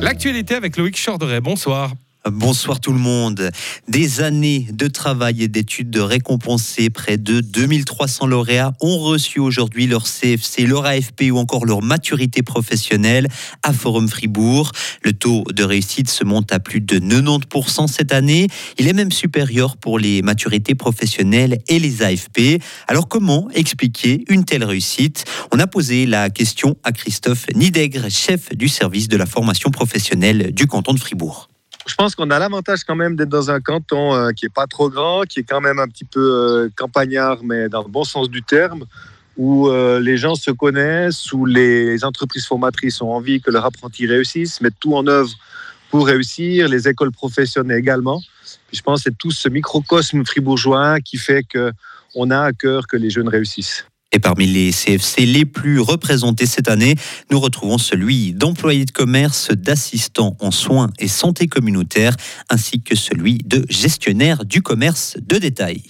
L'actualité avec Loïc Chorderet. Bonsoir. Bonsoir tout le monde. Des années de travail et d'études de récompensés, près de 2300 lauréats ont reçu aujourd'hui leur CFC, leur AFP ou encore leur maturité professionnelle à Forum Fribourg. Le taux de réussite se monte à plus de 90% cette année. Il est même supérieur pour les maturités professionnelles et les AFP. Alors comment expliquer une telle réussite? On a posé la question à Christophe Nidègre, chef du service de la formation professionnelle du canton de Fribourg je pense qu'on a l'avantage quand même d'être dans un canton euh, qui est pas trop grand, qui est quand même un petit peu euh, campagnard, mais dans le bon sens du terme, où euh, les gens se connaissent, où les entreprises formatrices ont envie que leurs apprentis réussissent, mettent tout en œuvre pour réussir, les écoles professionnelles également. je pense que c'est tout ce microcosme fribourgeois qui fait qu'on a à cœur que les jeunes réussissent. Et parmi les CFC les plus représentés cette année, nous retrouvons celui d'employés de commerce, d'assistants en soins et santé communautaire, ainsi que celui de gestionnaire du commerce de détail.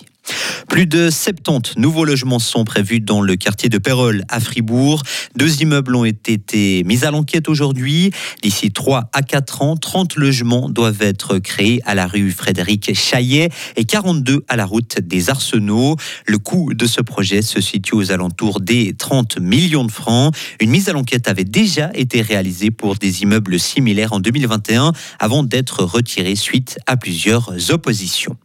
Plus de 70 nouveaux logements sont prévus dans le quartier de Pérol à Fribourg. Deux immeubles ont été mis à l'enquête aujourd'hui. D'ici 3 à 4 ans, 30 logements doivent être créés à la rue Frédéric Chaillet et 42 à la route des Arsenaux. Le coût de ce projet se situe aux alentours des 30 millions de francs. Une mise à l'enquête avait déjà été réalisée pour des immeubles similaires en 2021 avant d'être retirée suite à plusieurs oppositions.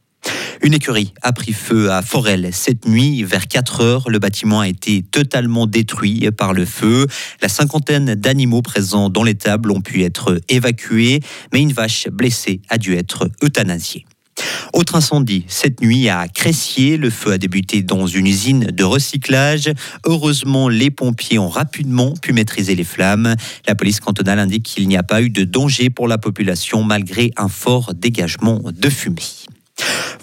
Une écurie a pris feu à Forel cette nuit vers 4 heures. Le bâtiment a été totalement détruit par le feu. La cinquantaine d'animaux présents dans l'étable ont pu être évacués, mais une vache blessée a dû être euthanasiée. Autre incendie, cette nuit à Cressier, le feu a débuté dans une usine de recyclage. Heureusement, les pompiers ont rapidement pu maîtriser les flammes. La police cantonale indique qu'il n'y a pas eu de danger pour la population malgré un fort dégagement de fumée.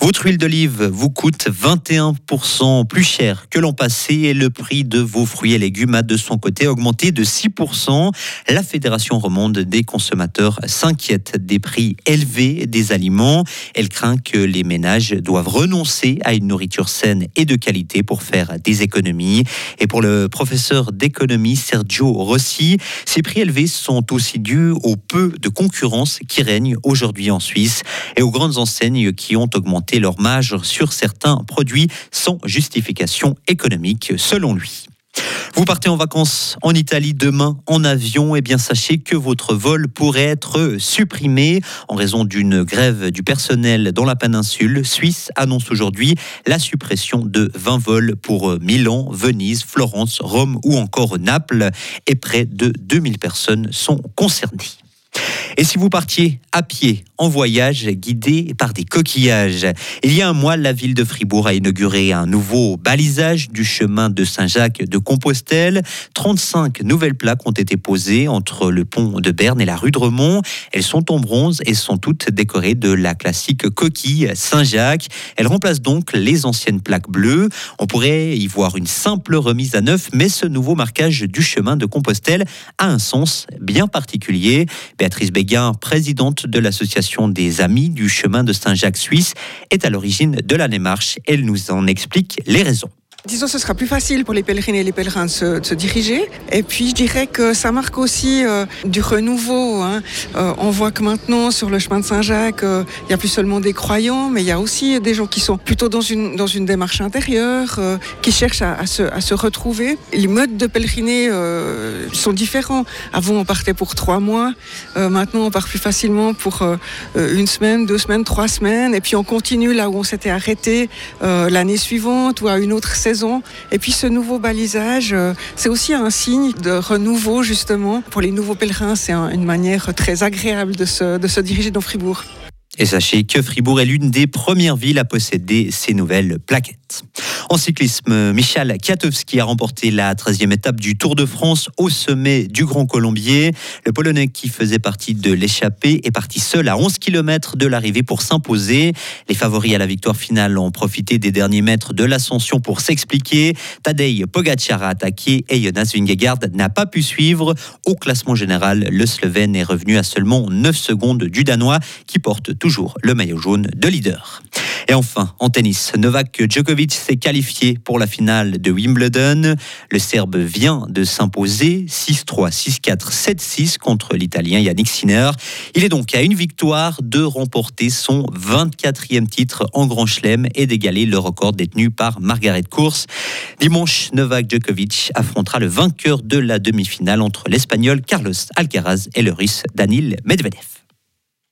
Votre huile d'olive vous coûte 21% plus cher que l'an passé et le prix de vos fruits et légumes a de son côté augmenté de 6%. La Fédération romande des consommateurs s'inquiète des prix élevés des aliments. Elle craint que les ménages doivent renoncer à une nourriture saine et de qualité pour faire des économies. Et pour le professeur d'économie Sergio Rossi, ces prix élevés sont aussi dus au peu de concurrence qui règne aujourd'hui en Suisse et aux grandes enseignes qui ont augmenté leur marge sur certains produits sans justification économique, selon lui. Vous partez en vacances en Italie demain en avion, et eh bien sachez que votre vol pourrait être supprimé en raison d'une grève du personnel dans la péninsule. Suisse annonce aujourd'hui la suppression de 20 vols pour Milan, Venise, Florence, Rome ou encore Naples et près de 2000 personnes sont concernées. Et si vous partiez à pied en voyage guidé par des coquillages Il y a un mois, la ville de Fribourg a inauguré un nouveau balisage du chemin de Saint-Jacques de Compostelle. 35 nouvelles plaques ont été posées entre le pont de Berne et la rue de Remont. Elles sont en bronze et sont toutes décorées de la classique coquille Saint-Jacques. Elles remplacent donc les anciennes plaques bleues. On pourrait y voir une simple remise à neuf, mais ce nouveau marquage du chemin de Compostelle a un sens bien particulier. Béatrice Béguin présidente de l'association des Amis du chemin de Saint-Jacques suisse, est à l'origine de la démarche. Elle nous en explique les raisons. Disons, ce sera plus facile pour les pèlerines et les pèlerins de se, diriger. Et puis, je dirais que ça marque aussi euh, du renouveau. Hein. Euh, on voit que maintenant, sur le chemin de Saint-Jacques, euh, il n'y a plus seulement des croyants, mais il y a aussi des gens qui sont plutôt dans une, dans une démarche intérieure, qui cherchent à, se, à, se, retrouver. Les modes de pèleriné sont différents. Avant, on partait pour trois mois. maintenant, on part plus facilement pour une semaine, deux semaines, trois semaines. Et puis, on continue là où on s'était arrêté l'année suivante ou à une autre saison et puis ce nouveau balisage, euh, c'est aussi un signe de renouveau justement. Pour les nouveaux pèlerins, c'est une manière très agréable de se, de se diriger dans Fribourg. Et sachez que Fribourg est l'une des premières villes à posséder ces nouvelles plaquettes. En cyclisme, Michal Kiatowski a remporté la 13e étape du Tour de France au sommet du Grand Colombier. Le Polonais qui faisait partie de l'échappée est parti seul à 11 km de l'arrivée pour s'imposer. Les favoris à la victoire finale ont profité des derniers mètres de l'ascension pour s'expliquer. Tadej Pogacar a attaqué et Jonas Vingegaard n'a pas pu suivre. Au classement général, le Slovène est revenu à seulement 9 secondes du Danois qui porte toujours le maillot jaune de leader. Et enfin, en tennis, Novak Djokovic s'est qualifié pour la finale de Wimbledon. Le Serbe vient de s'imposer 6-3, 6-4, 7-6 contre l'Italien Yannick Sinner. Il est donc à une victoire de remporter son 24e titre en Grand Chelem et d'égaler le record détenu par Margaret Course. Dimanche, Novak Djokovic affrontera le vainqueur de la demi-finale entre l'Espagnol Carlos Alcaraz et le Russe Danil Medvedev.